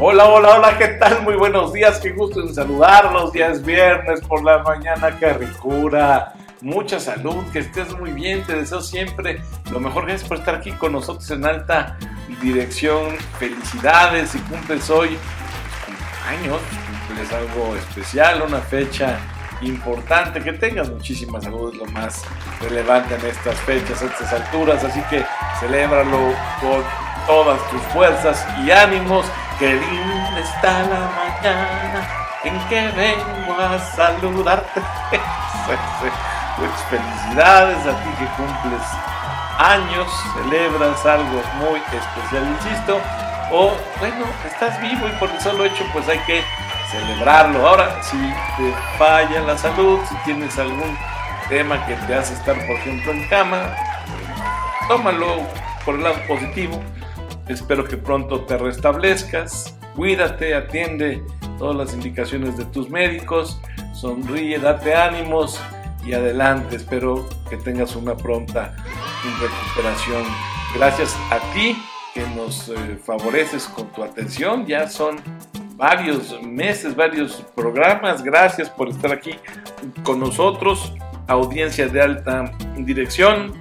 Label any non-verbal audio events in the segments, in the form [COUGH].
Hola, hola, hola, ¿qué tal? Muy buenos días, qué gusto en saludarlos. Ya es viernes por la mañana, qué. Mucha salud, que estés muy bien, te deseo siempre lo mejor. Gracias por estar aquí con nosotros en alta dirección. Felicidades si cumples hoy años, cumples algo especial, una fecha importante, que tengas muchísima salud, es lo más relevante en estas fechas, en estas alturas, así que celébralo con todas tus fuerzas y ánimos. Qué linda está la mañana en que vengo a saludarte. [LAUGHS] Muchas felicidades a ti que cumples años, celebras algo muy especial, insisto. O bueno, estás vivo y por el solo hecho pues hay que celebrarlo. Ahora, si te falla la salud, si tienes algún tema que te hace estar, por ejemplo, en cama, tómalo por el lado positivo. Espero que pronto te restablezcas. Cuídate, atiende todas las indicaciones de tus médicos. Sonríe, date ánimos y adelante. Espero que tengas una pronta recuperación. Gracias a ti que nos eh, favoreces con tu atención. Ya son varios meses, varios programas. Gracias por estar aquí con nosotros, audiencia de alta dirección,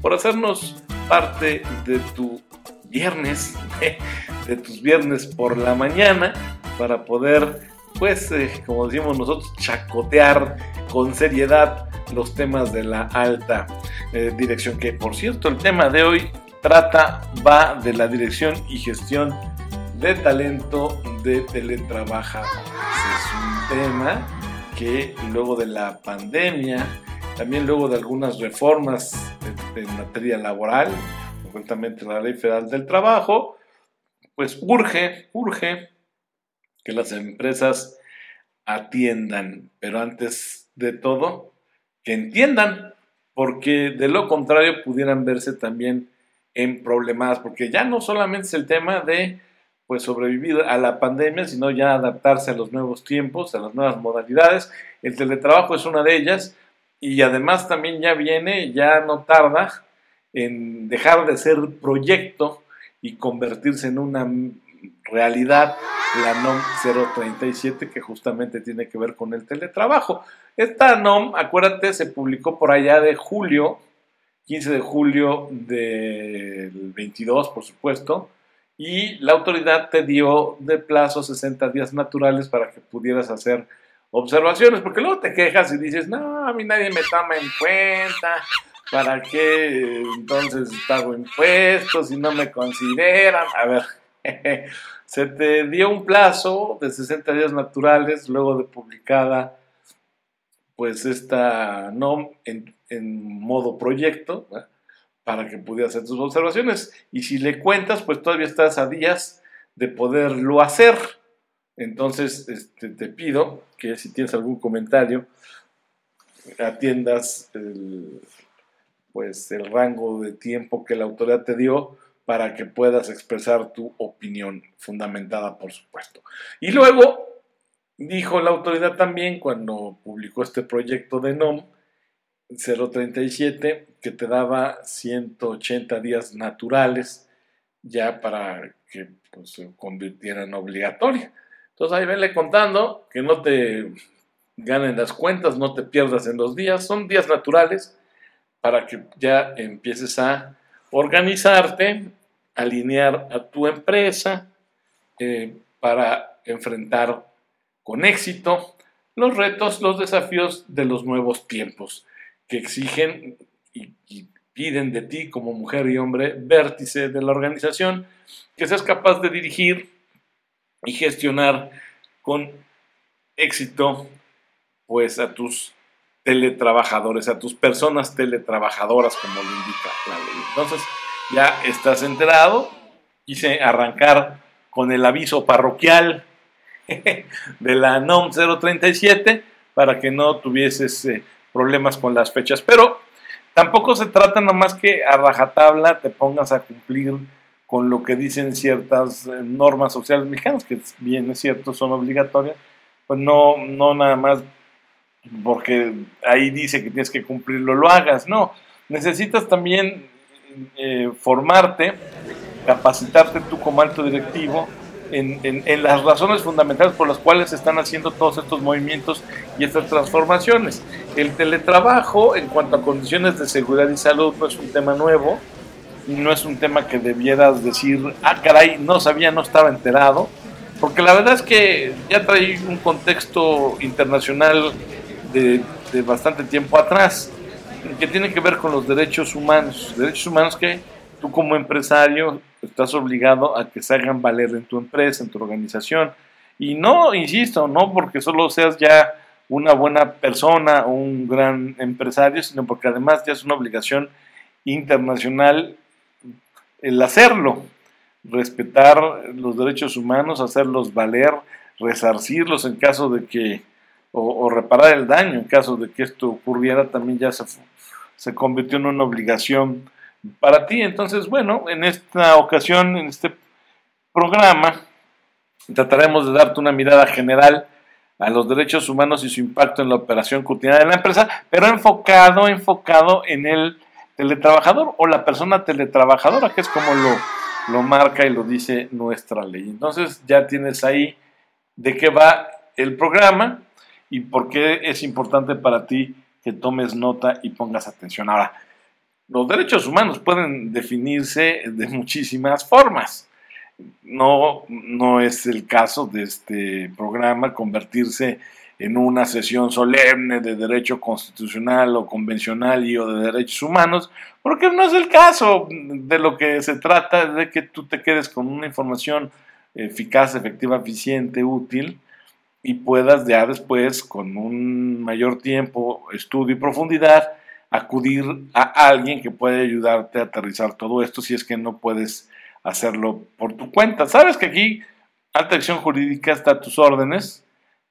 por hacernos parte de tu viernes, de tus viernes por la mañana, para poder, pues, eh, como decimos nosotros, chacotear con seriedad los temas de la alta eh, dirección. Que por cierto, el tema de hoy trata, va de la dirección y gestión de talento de teletrabajo. Es un tema que luego de la pandemia, también luego de algunas reformas en, materia laboral, concretamente la Ley Federal del Trabajo, pues urge, urge que las empresas atiendan, pero antes de todo, que entiendan, porque de lo contrario pudieran verse también en problemas, porque ya no solamente es el tema de pues sobrevivir a la pandemia, sino ya adaptarse a los nuevos tiempos, a las nuevas modalidades. El teletrabajo es una de ellas y además también ya viene, ya no tarda en dejar de ser proyecto y convertirse en una realidad la NOM 037 que justamente tiene que ver con el teletrabajo. Esta NOM, acuérdate, se publicó por allá de julio, 15 de julio del 22, por supuesto, y la autoridad te dio de plazo 60 días naturales para que pudieras hacer observaciones, porque luego te quejas y dices, no, a mí nadie me toma en cuenta, ¿para qué entonces pago impuestos y no me consideran? A ver, [LAUGHS] se te dio un plazo de 60 días naturales luego de publicada pues esta NOM en, modo proyecto, para que pudiera hacer tus observaciones. Y si le cuentas, pues todavía estás a días de poderlo hacer. Entonces, este, te pido que si tienes algún comentario, atiendas el, pues, el rango de tiempo que la autoridad te dio para que puedas expresar tu opinión fundamentada, por supuesto. Y luego, dijo la autoridad también cuando publicó este proyecto de NOM, 037 que te daba 180 días naturales ya para que pues, se convirtiera en obligatoria. Entonces ahí venle contando que no te ganen las cuentas, no te pierdas en los días, son días naturales para que ya empieces a organizarte, alinear a tu empresa eh, para enfrentar con éxito los retos, los desafíos de los nuevos tiempos que exigen y, piden de ti como mujer y hombre vértice de la organización, que seas capaz de dirigir y gestionar con éxito pues a tus teletrabajadores, a tus personas teletrabajadoras, como lo indica la ley. Entonces, ya estás enterado, quise arrancar con el aviso parroquial [LAUGHS] de la NOM 037 para que no tuvieses eh, problemas con las fechas. Pero tampoco se trata nomás que a rajatabla te pongas a cumplir con lo que dicen ciertas eh, normas sociales mexicanas, que bien es cierto, son obligatorias, pues no, no nada más porque ahí dice que tienes que cumplirlo, lo hagas, no. Necesitas también eh, formarte, capacitarte tú como alto directivo en, las razones fundamentales por las cuales se están haciendo todos estos movimientos y estas transformaciones. El teletrabajo en cuanto a condiciones de seguridad y salud no es un tema nuevo, no es un tema que debieras decir, ah, caray, no sabía, no estaba enterado, porque la verdad es que ya trae un contexto internacional de, bastante tiempo atrás, que tiene que ver con los derechos humanos, derechos humanos que tú como empresario estás obligado a que se hagan valer en tu empresa, en tu organización. Y no, insisto, no porque solo seas ya una buena persona o un gran empresario, sino porque además ya es una obligación internacional el hacerlo, respetar los derechos humanos, hacerlos valer, resarcirlos en caso de que, o, reparar el daño en caso de que esto ocurriera, también ya se, se convirtió en una obligación para ti. Entonces, bueno, en esta ocasión, en este programa, trataremos de darte una mirada general a los derechos humanos y su impacto en la operación cotidiana de la empresa, pero enfocado, enfocado en el teletrabajador o la persona teletrabajadora, que es como lo, lo marca y lo dice nuestra ley. Entonces ya tienes ahí de qué va el programa y por qué es importante para ti que tomes nota y pongas atención. Ahora, los derechos humanos pueden definirse de muchísimas formas. No, no es el caso de este programa convertirse en una sesión solemne de derecho constitucional o convencional y o de derechos humanos, porque no es el caso. De lo que se trata de que tú te quedes con una información eficaz, efectiva, eficiente, útil y puedas ya después, con un mayor tiempo, estudio y profundidad, acudir a alguien que puede ayudarte a aterrizar todo esto si es que no puedes hacerlo por tu cuenta. Sabes que aquí Alta Acción Jurídica está a tus órdenes.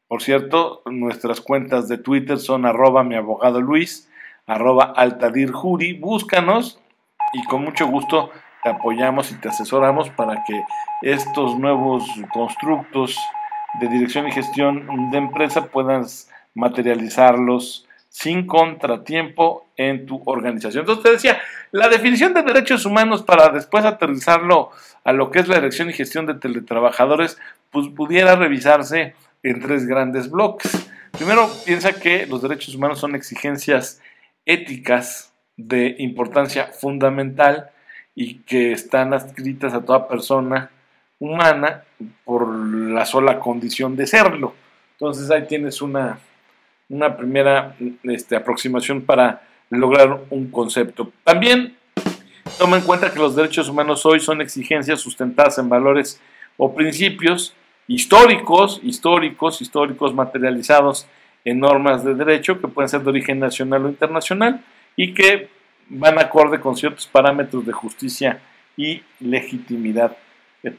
Por cierto, nuestras cuentas de Twitter son arroba mi abogado Luis, arroba altadirjuri. Búscanos y con mucho gusto te apoyamos y te asesoramos para que estos nuevos constructos de dirección y gestión de empresa puedas materializarlos sin contratiempo en tu organización. Entonces te decía, la definición de derechos humanos para después aterrizarlo a lo que es la elección y gestión de teletrabajadores, pues pudiera revisarse en tres grandes bloques. Primero, piensa que los derechos humanos son exigencias éticas de importancia fundamental y que están adscritas a toda persona humana por la sola condición de serlo. Entonces ahí tienes una una primera este, aproximación para lograr un concepto. También toma en cuenta que los derechos humanos hoy son exigencias sustentadas en valores o principios históricos, históricos, históricos materializados en normas de derecho que pueden ser de origen nacional o internacional y que van acorde con ciertos parámetros de justicia y legitimidad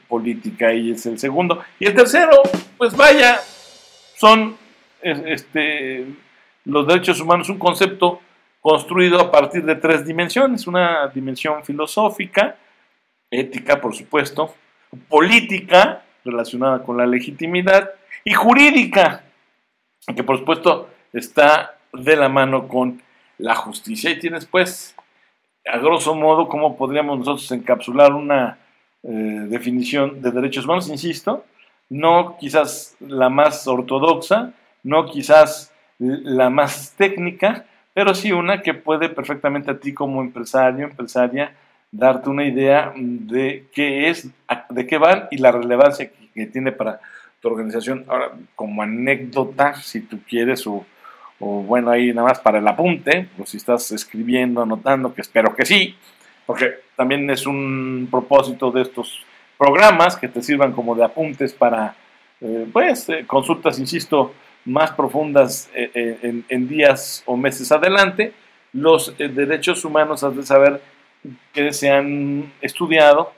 política. Y es el segundo. Y el tercero, pues vaya, son este, los derechos humanos un concepto construido a partir de tres dimensiones, una dimensión filosófica, ética, por supuesto, política, relacionada con la legitimidad, y jurídica, que por supuesto está de la mano con la justicia. Y tienes pues, a grosso modo, cómo podríamos nosotros encapsular una eh, definición de derechos humanos, insisto, no quizás la más ortodoxa, no quizás la más técnica, pero sí una que puede perfectamente a ti como empresario, empresaria, darte una idea de qué es, de qué van y la relevancia que, tiene para tu organización. Ahora, como anécdota, si tú quieres, o, bueno, ahí nada más para el apunte, o si estás escribiendo, anotando, que espero que sí, porque también es un propósito de estos programas que te sirvan como de apuntes para, eh, pues, eh, consultas, insisto, más profundas eh, en, días o meses adelante, los derechos humanos has de saber que se han estudiado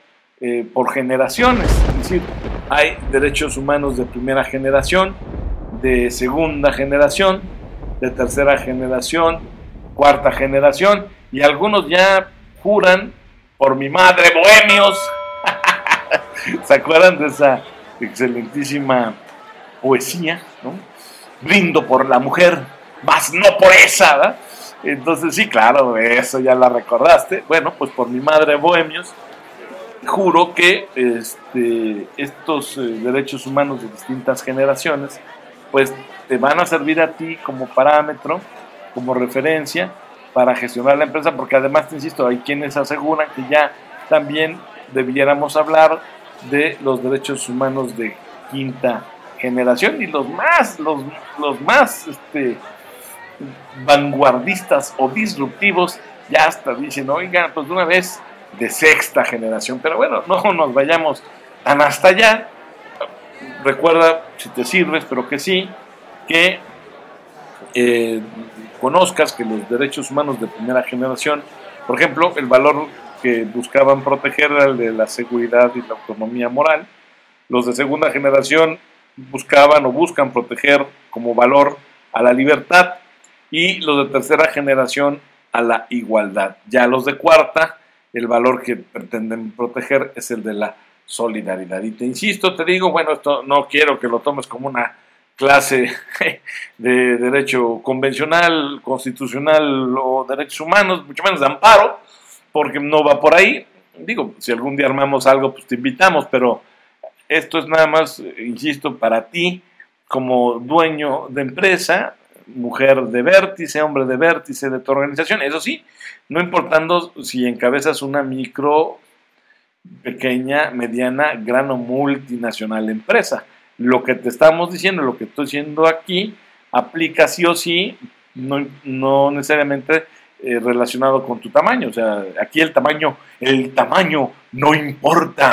por generaciones, es decir, hay derechos humanos de primera generación, de segunda generación, de tercera generación, cuarta generación, y algunos ya juran por mi madre, bohemios. [LAUGHS] ¿Se acuerdan de esa excelentísima poesía? ¿no? brindo por la mujer, más no por esa, ¿verdad? Entonces, sí, claro, eso ya la recordaste. Bueno, pues por mi madre Bohemios, juro que este, estos eh, derechos humanos de distintas generaciones, pues te van a servir a ti como parámetro, como referencia para gestionar la empresa, porque además, te insisto, hay quienes aseguran que ya también debiéramos hablar de los derechos humanos de quinta generación y los más, los, los más este, vanguardistas o disruptivos ya hasta dicen, oigan, pues de una vez de sexta generación, pero bueno, no nos vayamos tan hasta allá. Recuerda, si te sirves, pero que sí, que eh, conozcas que los derechos humanos de primera generación, por ejemplo, el valor que buscaban proteger era el de la seguridad y la autonomía moral. Los de segunda generación buscaban o buscan proteger como valor a la libertad y los de tercera generación a la igualdad. Ya los de cuarta, el valor que pretenden proteger es el de la solidaridad. Y te insisto, te digo, bueno, esto no quiero que lo tomes como una clase [LAUGHS] de derecho convencional, constitucional o derechos humanos, mucho menos de amparo, porque no va por ahí. Digo, si algún día armamos algo, pues te invitamos, pero esto es nada más, insisto, para ti como dueño de empresa, mujer de vértice, hombre de vértice de tu organización. Eso sí, no importando si encabezas una micro, pequeña, mediana, gran o multinacional empresa. Lo que te estamos diciendo, lo que estoy diciendo aquí, aplica sí o sí, no, no necesariamente eh, relacionado con tu tamaño. O sea, aquí el tamaño, el tamaño no importa.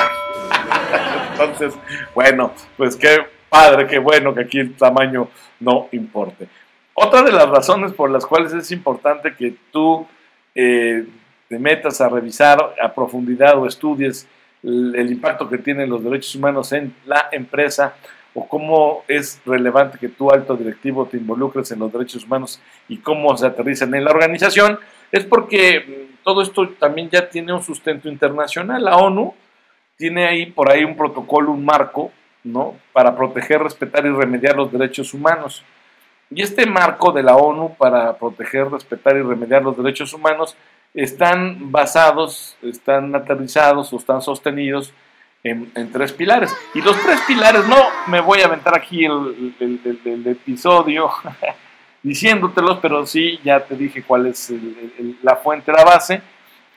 [LAUGHS] Entonces, bueno, pues qué padre, qué bueno que aquí el tamaño no importe. Otra de las razones por las cuales es importante que tú eh, te metas a revisar a profundidad o estudies el, impacto que tienen los derechos humanos en la empresa o cómo es relevante que tú, alto directivo, te involucres en los derechos humanos y cómo se aterrizan en la organización, es porque mm, todo esto también ya tiene un sustento internacional. La ONU tiene ahí por ahí un protocolo, un marco, ¿no? Para proteger, respetar y remediar los derechos humanos. Y este marco de la ONU para proteger, respetar y remediar los derechos humanos están basados, están aterrizados o están sostenidos en, tres pilares. Y los tres pilares, no me voy a aventar aquí el, episodio [LAUGHS] diciéndotelos, pero sí, ya te dije cuál es la fuente, la base.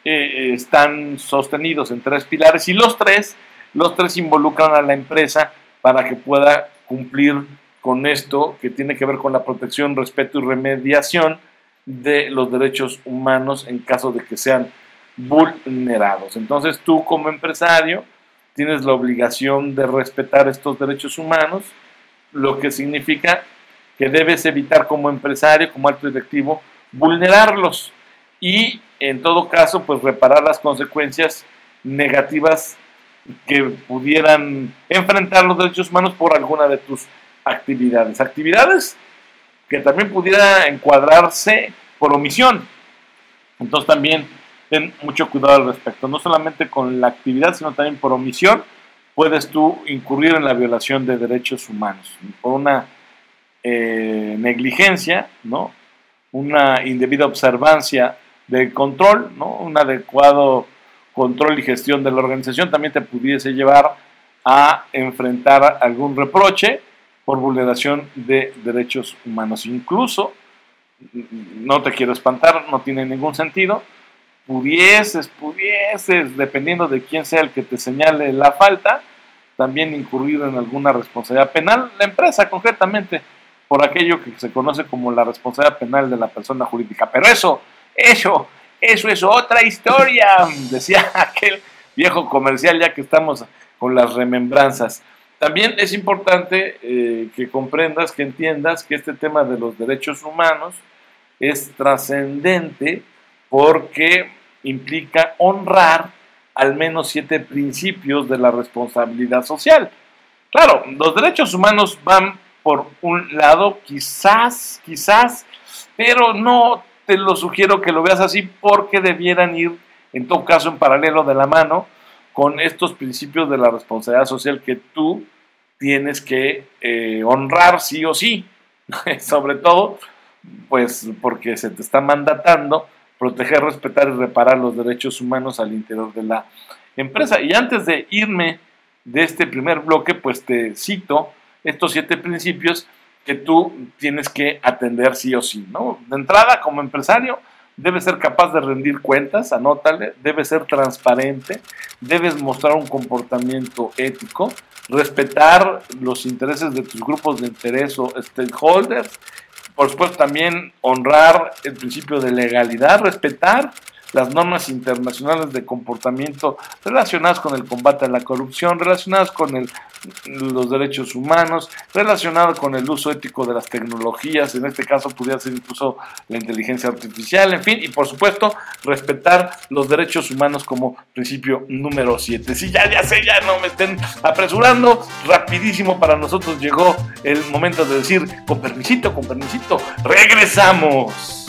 Eh, están sostenidos en tres pilares y los tres, los tres involucran a la empresa para que pueda cumplir con esto que tiene que ver con la protección, respeto y remediación de los derechos humanos en caso de que sean vulnerados. Entonces tú como empresario tienes la obligación de respetar estos derechos humanos, lo que significa que debes evitar como empresario, como alto directivo, vulnerarlos y en todo caso pues reparar las consecuencias negativas que pudieran enfrentar los derechos humanos por alguna de tus actividades. Actividades que también pudiera encuadrarse por omisión. Entonces también ten mucho cuidado al respecto. No solamente con la actividad, sino también por omisión puedes tú incurrir en la violación de derechos humanos. Por una eh, negligencia, ¿no? una indebida observancia del control, ¿no? un adecuado control y gestión de la organización también te pudiese llevar a enfrentar algún reproche por vulneración de derechos humanos. Incluso, no te quiero espantar, no tiene ningún sentido, pudieses, pudieses, dependiendo de quién sea el que te señale la falta, también incurrir en alguna responsabilidad penal, la empresa concretamente, por aquello que se conoce como la responsabilidad penal de la persona jurídica. Pero eso, eso, eso es otra historia, [LAUGHS] decía aquel viejo comercial, ya que estamos con las remembranzas. También es importante eh, que comprendas, que entiendas que este tema de los derechos humanos es trascendente porque implica honrar al menos siete principios de la responsabilidad social. Claro, los derechos humanos van por un lado, quizás, quizás, pero no te lo sugiero que lo veas así porque debieran ir, en todo caso, en paralelo de la mano con estos principios de la responsabilidad social que tú tienes que eh, honrar sí o sí, [LAUGHS] sobre todo, pues porque se te está mandatando proteger, respetar y reparar los derechos humanos al interior de la empresa. Y antes de irme de este primer bloque, pues te cito estos siete principios que tú tienes que atender sí o sí, ¿no? De entrada, como empresario, debes ser capaz de rendir cuentas, anótale, debes ser transparente, debes mostrar un comportamiento ético, respetar los intereses de tus grupos de interés o stakeholders, por supuesto también honrar el principio de legalidad, respetar las normas internacionales de comportamiento relacionadas con el combate a la corrupción, relacionadas con el, los derechos humanos, relacionadas con el uso ético de las tecnologías, en este caso pudiera ser incluso la inteligencia artificial, en fin, y por supuesto respetar los derechos humanos como principio número 7. Si ya, ya sé, ya no me estén apresurando, rapidísimo para nosotros llegó el momento de decir, con permisito, con permisito, regresamos.